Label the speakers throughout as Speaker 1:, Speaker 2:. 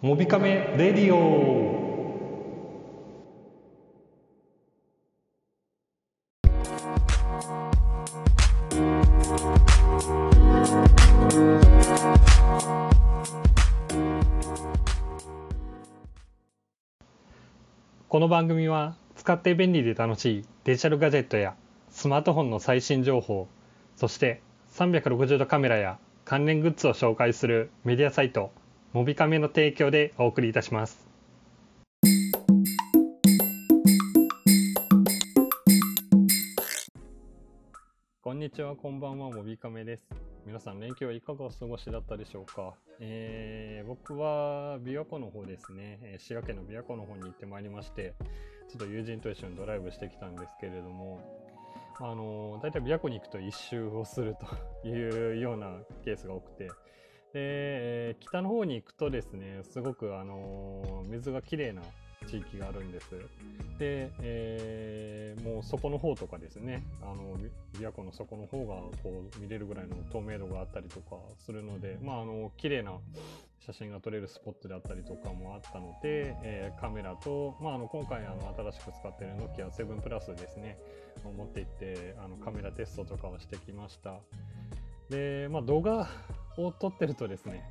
Speaker 1: モビカメレディオ。この番組は使って便利で楽しいデジタルガジェットやスマートフォンの最新情報そして360度カメラや関連グッズを紹介するメディアサイトモビカメの提供でお送りいたします。こんにちはこんばんはモビカメです。皆さん連休はいかがお過ごしだったでしょうか、えー、僕は琵琶湖の方ですね。滋賀県の琵琶湖の方に行ってまいりましてちょっと友人と一緒にドライブしてきたんですけれどもあの大体琵琶湖に行くと一周をするというようなケースが多くてで、北の方に行くとですねすごくあの水がきれいな地域があるんです。で、えー、もう底の方とかですね、あの、琵琶湖の底の方がこう見れるぐらいの透明度があったりとかするので、まあ、あの、綺麗な写真が撮れるスポットであったりとかもあったので、えー、カメラと、まあ、あの、今回あの、新しく使っている Nokia 7 Plus ですね、持っていって、あの、カメラテストとかをしてきました。で、まあ、動画を撮ってるとですね、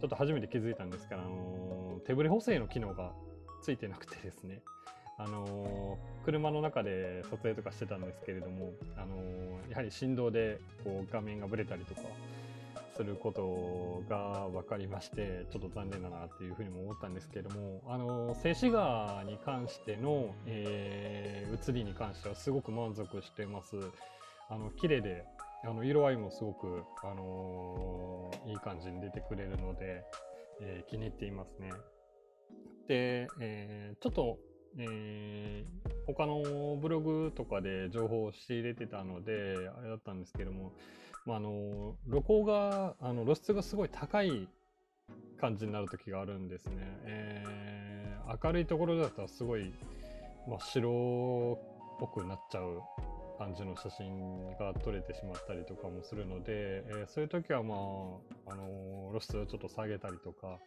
Speaker 1: ちょっと初めて気づいたんですから、あの手ブレ補正の機能がついてなくてですね、あの、車の中で撮影とかしてたんですけれども、あの、やはり振動でこう画面がぶれたりとかすることが分かりまして、ちょっと残念だなっていうふうにも思ったんですけれども、あのー、静止画に関しての、えー、写りに関してはすごく満足してます。あの綺麗であの色合いもすごく、あのいい感じに出てくれるので、え気に入っていますね。で、えー、ちょっと、えー、他のブログとかで情報を仕入れてたので、あれだったんですけども、まあ、あの、露光が、あの露出がすごい高い感じになる時があるんですね。えー、明るいところだったらすごい、まあ、白っぽくなっちゃう感じの写真が撮れてしまったりとかもするので、えー、そういう時はまあ、あの露出をちょっと下げたりとか、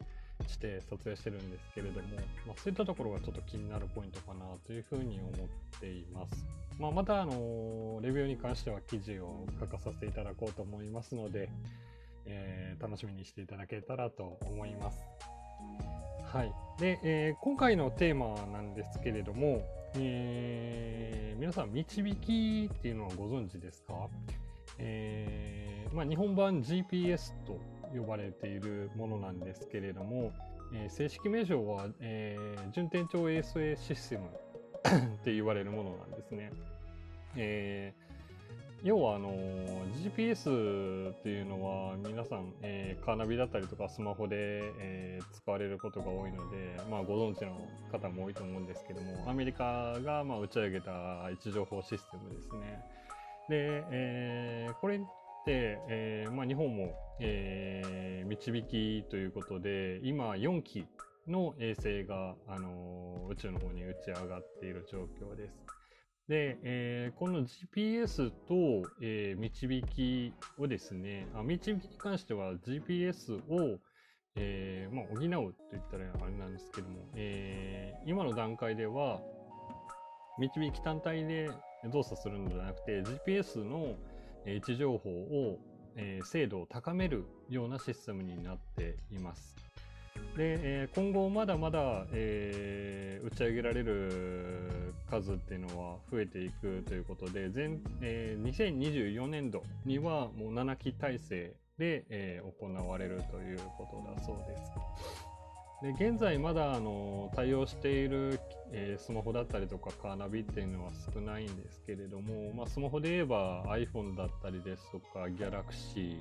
Speaker 1: して撮影してるんですけれども、まあ、そういったところがちょっと気になるポイントかなというふうに思っています。まあ、また、あのレビューに関しては記事を書かさせていただこうと思いますので、え、楽しみにしていただけたらと思います。はい。で、えー、今回のテーマなんですけれども、えー、皆さん、導きっていうのはご存知ですか？えー、まあ、日本版 GPS と呼ばれているものなんですけれども、えー、正式名称は、えー、順天町衛星システムって言われるものなんですね。えー、要はあの GPS っていうのは皆さん、えー、カーナビだったりとかスマホで、えー、使われることが多いので、まあ、ご存知の方も多いと思うんですけどもアメリカがまあ打ち上げた位置情報システムですね。で、えー、これって、えーまあ、日本も、えー、導きということで、今4機の衛星が、あの、宇宙の方に打ち上がっている状況です。で、えー、この GPS と、えー、導きをですね、あ導きに関しては GPS を、えーまあ、補うと言ったらあれなんですけども、えー、今の段階では、導き単体で動作するのではなくて、GPS の、位置情報を、えー、精度を高めるようなシステムになっています。で、えー、今後まだまだ、えー、打ち上げられる数っていうのは増えていくということで、前えー、2024年度にはもう7機体制で、えー、行われるということだそうです。で現在まだあの対応している、えー、スマホだったりとかカーナビっていうのは少ないんですけれども、まあ、スマホで言えば iPhone だったりですとか Galaxy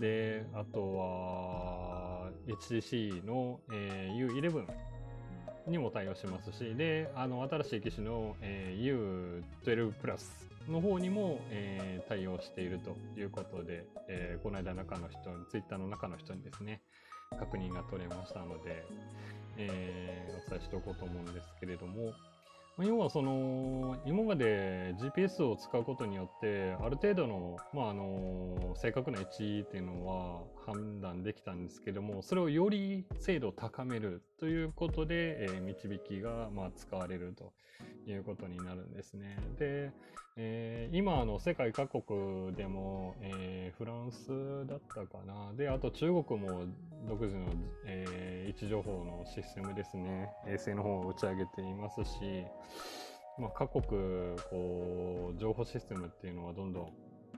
Speaker 1: であとは HTC の、えー、U11 にも対応しますしであの新しい機種の、えー、U12 プラスの方にも、えー、対応しているということで、えー、この間中の人、Twitter の中の人にですね、確認が取れましたので、えー、お伝えしておこうと思うんですけれども、要はその今まで GPS を使うことによってある程度の,、まあ、あの正確な位置っていうのは判断できたんですけどもそれをより精度を高めるということで、えー、導きがまあ使われるということになるんですね。で、えー、今の世界各国でも、えー、フランスだったかなであと中国も独自の、えー、位置情報のシステムですね衛星の方を打ち上げていますし、まあ、各国こう情報システムっていうのはどんどん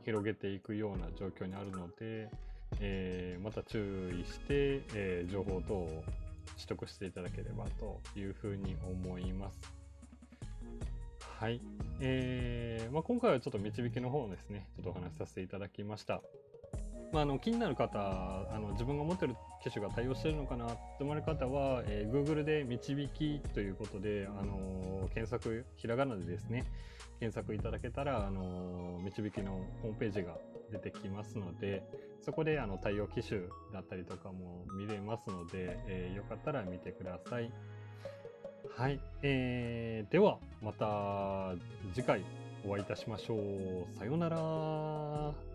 Speaker 1: 広げていくような状況にあるので、えー、また注意して、えー、情報等を取得していただければというふうに思います。はい。えー、まあ、今回はちょっと導きの方をですね、ちょっとお話しさせていただきました。まあ、あの気になる方あの、自分が持ってる機種が対応してるのかなって思われる方は、えー、Google で導きということで、あの、検索、ひらがなでですね、検索いただけたら、あの、導きのホームページが出てきますので、そこであの対応機種だったりとかも見れますので、えー、よかったら見てください。はい。えー、では、また次回お会いいたしましょう。さようなら。